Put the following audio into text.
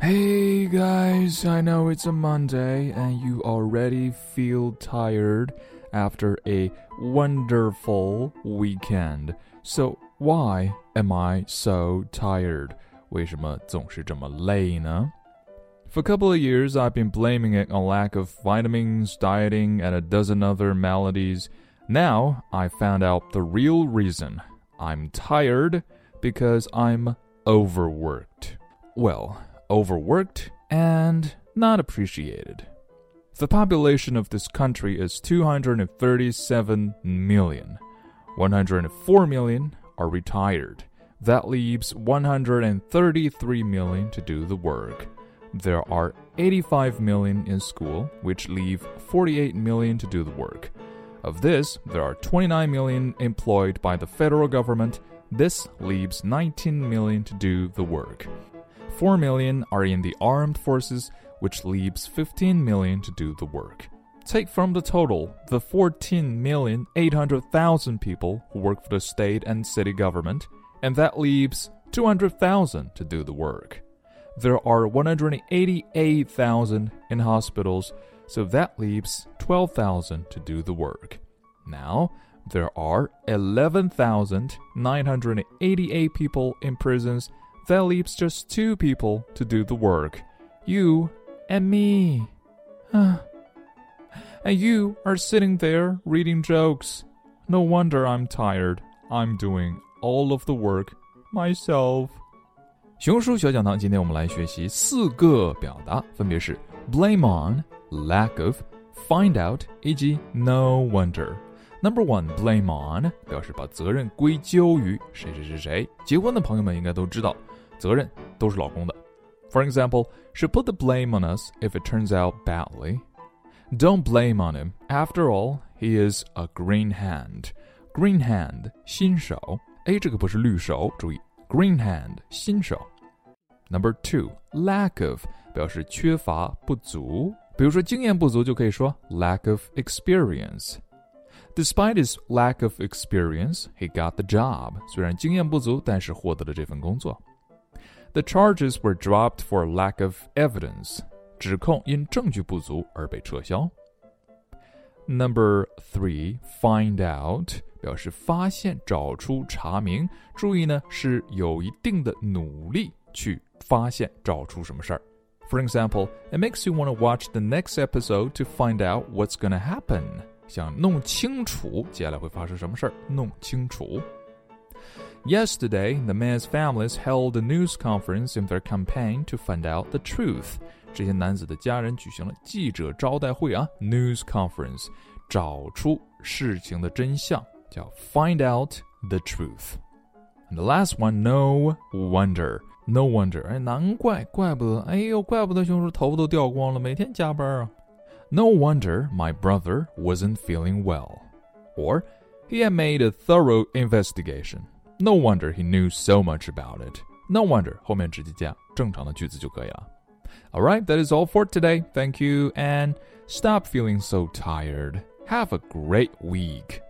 Hey guys, I know it's a Monday and you already feel tired after a wonderful weekend. So why am I so tired? 为什么总是这么累呢? For a couple of years, I've been blaming it on lack of vitamins, dieting, and a dozen other maladies. Now, I found out the real reason. I'm tired because I'm overworked. Well, overworked and not appreciated. The population of this country is 237 million. 104 million are retired. That leaves 133 million to do the work. There are 85 million in school, which leave 48 million to do the work. Of this, there are 29 million employed by the federal government. This leaves 19 million to do the work. 4 million are in the armed forces, which leaves 15 million to do the work. Take from the total the 14,800,000 people who work for the state and city government, and that leaves 200,000 to do the work. There are 188,000 in hospitals, so that leaves 12,000 to do the work. Now, there are 11,988 people in prisons, that leaves just two people to do the work you and me. and you are sitting there reading jokes. No wonder I'm tired. I'm doing all of the work myself. 熊叔小讲堂，今天我们来学习四个表达，分别是 blame on、lack of、find out 以及 no wonder。Number one, blame on 表示把责任归咎于谁谁谁谁。结婚的朋友们应该都知道， 责任都是老公的。For example, she put the blame on us if it turns out badly. Don't blame on him. After all, he is a green hand. Green hand 新手，哎，这个不是绿手，注意 green hand 新手。Number two, lack of 表示缺乏、不足。比如说经验不足，就可以说 lack of experience。Despite his lack of experience, he got the job. 虽然经验不足，但是获得了这份工作。 The charges were dropped for lack of evidence. 指控因证据不足而被撤销。Number three, find out 表示发现、找出、查明。注意呢，是有一定的努力去发现、找出什么事儿。For example, it makes you want to watch the next episode to find out what's gonna happen. 想弄清楚接下来会发生什么事儿，弄清楚。 Yesterday, the man's families held a news conference in their campaign to find out the truth. 这些男子的家人举行了记者招待会啊，news conference，找出事情的真相，叫 find out the truth。And the last one, no wonder, no wonder，哎，难怪，怪不得，哎呦，怪不得熊叔头发都掉光了，每天加班啊。No wonder my brother wasn't feeling well, or he had made a thorough investigation. No wonder he knew so much about it. No wonder 后面直接加正常的句子就可以了。Alright, that is all for today. Thank you and stop feeling so tired. Have a great week.